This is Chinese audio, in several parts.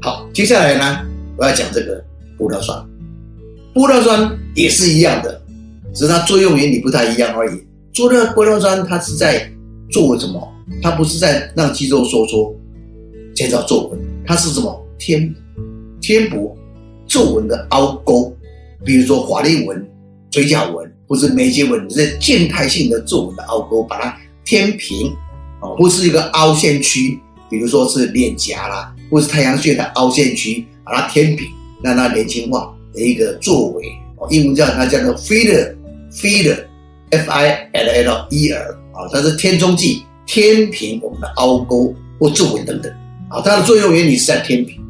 好，接下来呢，我要讲这个玻尿酸。玻尿酸也是一样的，只是它作用原理不太一样而已。做的玻尿酸它是在做什么？它不是在让肌肉收缩、减少皱纹，它是什么？填填补皱纹的凹沟，比如说法令纹、嘴角纹或是眉间纹，这静态性的皱纹的凹沟，把它填平啊，或是一个凹陷区，比如说是脸颊啦，或是太阳穴的凹陷区，把它填平，让它年轻化的一个作为哦，英文叫它叫做 filler，filler，f i l l e r 啊，它是填充剂，填平我们的凹沟或皱纹等等啊，它的作用原理是在填平。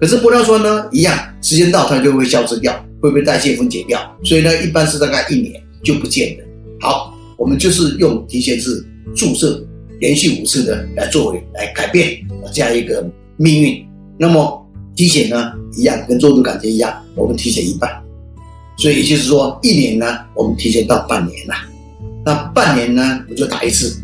可是玻尿酸呢，一样，时间到它就会消失掉，会被代谢分解掉，所以呢，一般是大概一年就不见了。好，我们就是用提前式注射，连续五次的来作为来改变这样一个命运。那么提前呢，一样跟中毒感觉一样，我们提前一半，所以也就是说，一年呢，我们提前到半年了。那半年呢，我就打一次。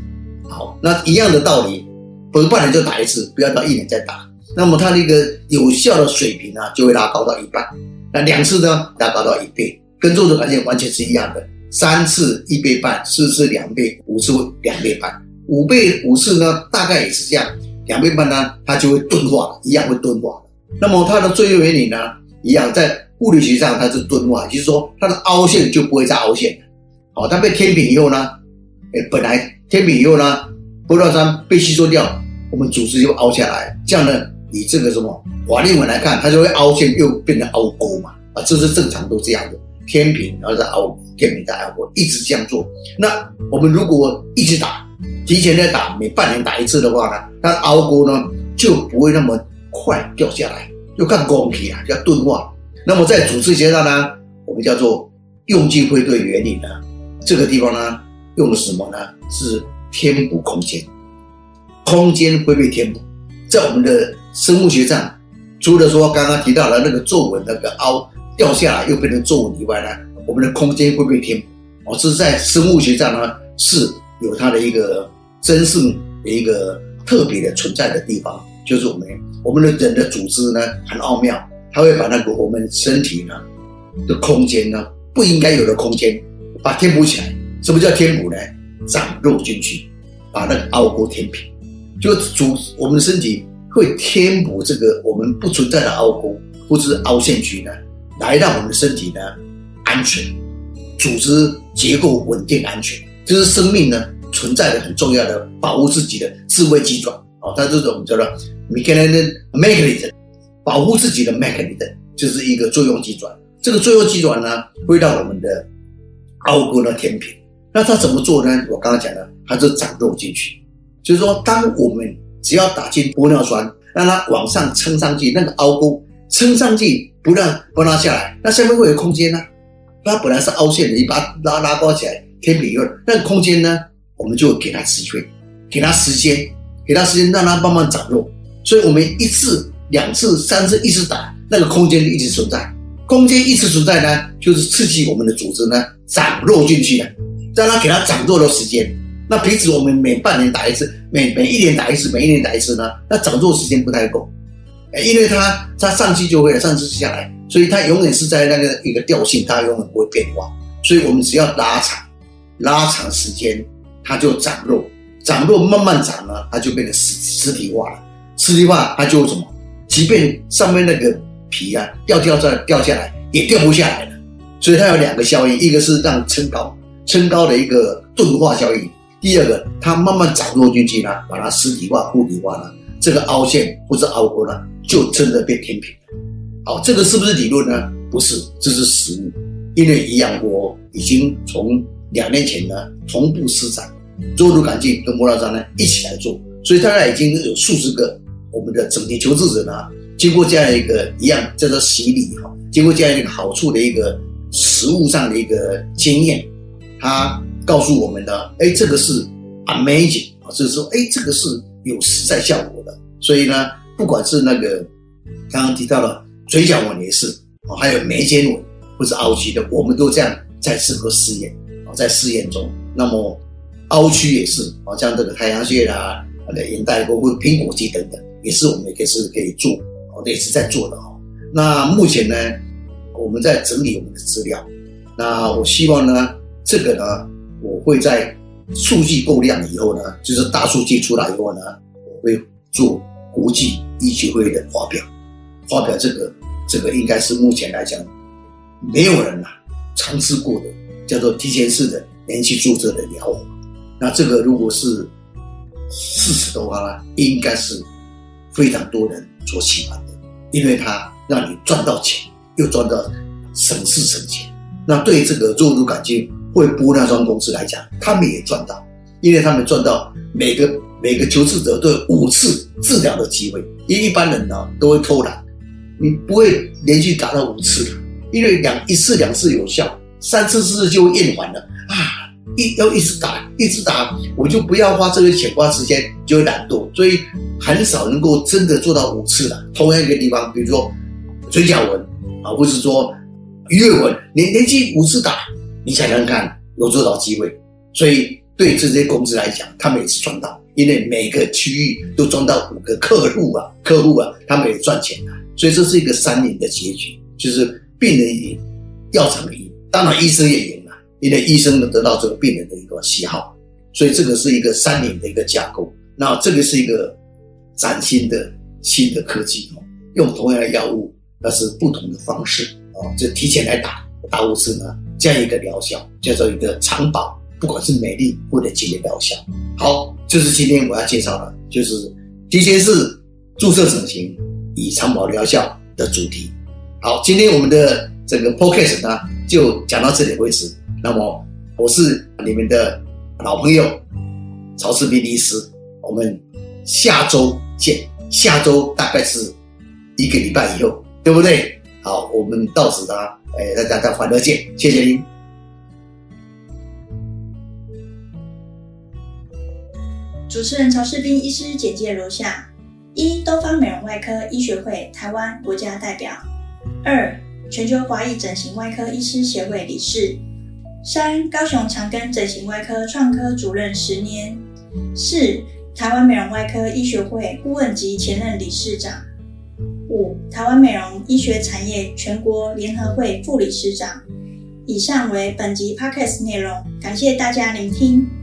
好，那一样的道理，不是半年就打一次，不要到一年再打。那么它那个有效的水平呢，就会拉高到一半。那两次呢，拉高到一倍，跟做的感觉完全是一样的。三次一倍半，四次两倍，五次两倍半，五倍五次呢，大概也是这样。两倍半呢，它就会钝化，一样会钝化。那么它的最优原理呢，一样在物理学上它是钝化，就是说它的凹陷就不会再凹陷了。好，它被填平以后呢，哎，本来填平以后呢，玻尿酸被吸收掉，我们组织就凹下来，这样呢。以这个什么法令纹来看，它就会凹陷，又变成凹沟嘛，啊，这是正常都这样的，天平然后再凹，天平再凹，一直这样做。那我们如果一直打，提前在打，每半年打一次的话呢，它凹沟呢就不会那么快掉下来，就看工体啊，叫钝化。那么在组织学上呢，我们叫做用进会对原理呢，这个地方呢用的什么呢？是填补空间，空间会被填补，在我们的。生物学上，除了说刚刚提到的那个皱纹那个凹掉下来又变成皱纹以外呢，我们的空间会不会填补？哦，这是在生物学上呢是有它的一个真正的一个特别的存在的地方，就是我们我们的人的组织呢很奥妙，它会把那个我们身体呢的空间呢不应该有的空间把填补起来。什么叫填补呢？长肉进去，把那个凹沟填平，就组我们的身体。会填补这个我们不存在的凹沟或者是凹陷区呢，来让我们的身体呢安全，组织结构稳定安全，这是生命呢存在的很重要的保护自己的智慧机转啊。它这种叫做 mechanism，保护自己的 mechanism 就是一个作用机转。这个作用机转呢会让我们的凹沟呢填平。那它怎么做呢？我刚刚讲的，它是长肉进去，就是说当我们只要打进玻尿酸，让它往上撑上去，那个凹沟撑上去，不让不拉下来，那下面会有空间呢。它本来是凹陷的，你把它拉拉高起来，填平用，那个空间呢，我们就给它机会，给它时间，给它时间，让它慢慢长肉。所以我们一次、两次、三次一直打，那个空间就一直存在。空间一直存在呢，就是刺激我们的组织呢长肉进去了，让它给它长肉的时间。那平时我们每半年打一次，每每一年打一次，每一年打一次呢？那长肉时间不太够，因为它它上去就会上去下来，所以它永远是在那个一个调性，它永远不会变化。所以我们只要拉长，拉长时间，它就长肉，长肉慢慢长呢，它就变得实实体化了。实体化它就什么？即便上面那个皮啊掉掉在掉下来，也掉不下来了。所以它有两个效应，一个是让撑高，撑高的一个钝化效应。第二个，它慢慢长入进去呢，把它实体化、固体化呢，这个凹陷或者凹沟呢，就真的变填平了。好，这个是不是理论呢？不是，这是实物。因为营养国已经从两年前呢同步施展，做乳杆菌跟玻尿酸呢一起来做，所以大概已经有数十个我们的整体求治者呢，经过这样一个一样叫做洗礼哈，经过这样一个好处的一个实物上的一个经验，他。告诉我们的，哎，这个是 amazing 啊，就是说，哎，这个是有实在效果的。所以呢，不管是那个刚刚提到了嘴角纹也是，啊，还有眉间纹，或者凹曲的，我们都这样在这个试验啊，在试验中。那么凹曲也是啊，像这个太阳穴啦、的眼袋沟或者苹果肌等等，也是我们也是可以做啊，也是在做的哈。那目前呢，我们在整理我们的资料。那我希望呢，这个呢，我会在数据够量以后呢，就是大数据出来以后呢，我会做国际医学会的发表。发表这个，这个应该是目前来讲，没有人呐尝试过的，叫做提前式的连续注射的疗法。那这个如果是事实的话呢，应该是非常多人所喜欢的，因为它让你赚到钱，又赚到省事省钱。那对这个肉毒杆菌或玻尿酸公司来讲，他们也赚到，因为他们赚到每个每个求治者都有五次治疗的机会，因为一般人呢都会偷懒。你不会连续打到五次的，因为两一次两次有效，三次四次就会厌烦了啊！一要一直打，一直打，我就不要花这个钱花时间，就会懒惰，所以很少能够真的做到五次的。同样一个地方，比如说嘴角纹啊，或是说鱼尾纹，连连续五次打，你想想看有多少机会？所以对这些公司来讲，他们也是赚到，因为每个区域都赚到五个客户啊，客户啊，他们也赚钱啊。所以这是一个三赢的结局，就是病人赢，药厂赢，当然医生也赢了，因为医生能得到这个病人的一个喜好，所以这个是一个三赢的一个架构。那这个是一个崭新的新的科技哦，用同样的药物，但是不同的方式哦，就提前来打打五次呢，这样一个疗效叫做一个长保，不管是美丽或者疾病疗效。好，就是今天我要介绍的，就是提前是注射整形。以长保疗效的主题，好，今天我们的整个 podcast 呢就讲到这里为止。那么我是你们的老朋友曹世斌医师，我们下周见。下周大概是一个礼拜以后，对不对？好，我们到此呢，哎，大家再欢乐见，谢谢您。主持人曹世斌医师简介如下。一、东方美容外科医学会台湾国家代表；二、全球华裔整形外科医师协会理事；三、高雄长庚整形外科创科主任十年；四、台湾美容外科医学会顾问及前任理事长；五、台湾美容医学产业全国联合会副理事长。以上为本集 podcast 内容，感谢大家聆听。